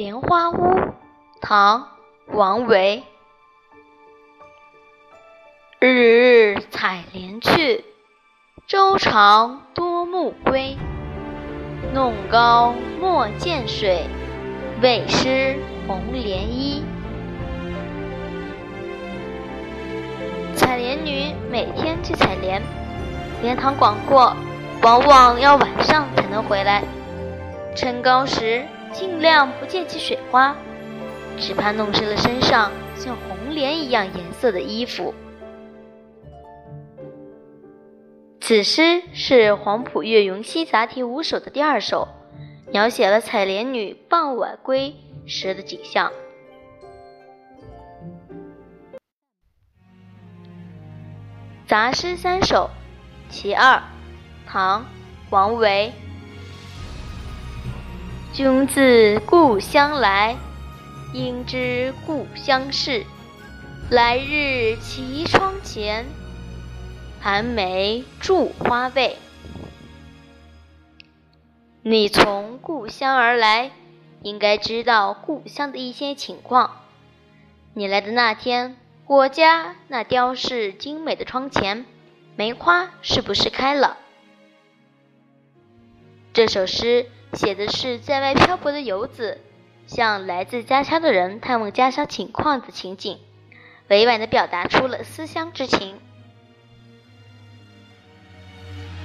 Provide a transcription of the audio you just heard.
莲花坞，唐·王维。日日采莲去，洲长多暮归。弄篙莫溅水，畏湿红莲衣。采莲女每天去采莲，莲塘广阔，往往要晚上才能回来。撑篙时尽量不溅起水花，只怕弄湿了身上像红莲一样颜色的衣服。此诗是黄埔岳云溪杂题五首的第二首，描写了采莲女傍晚归时的景象。杂诗三首，其二，唐·王维。君自故乡来，应知故乡事。来日绮窗前，寒梅著花未？你从故乡而来，应该知道故乡的一些情况。你来的那天。我家那雕饰精美的窗前，梅花是不是开了？这首诗写的是在外漂泊的游子向来自家乡的人探问家乡情况的情景，委婉地表达出了思乡之情。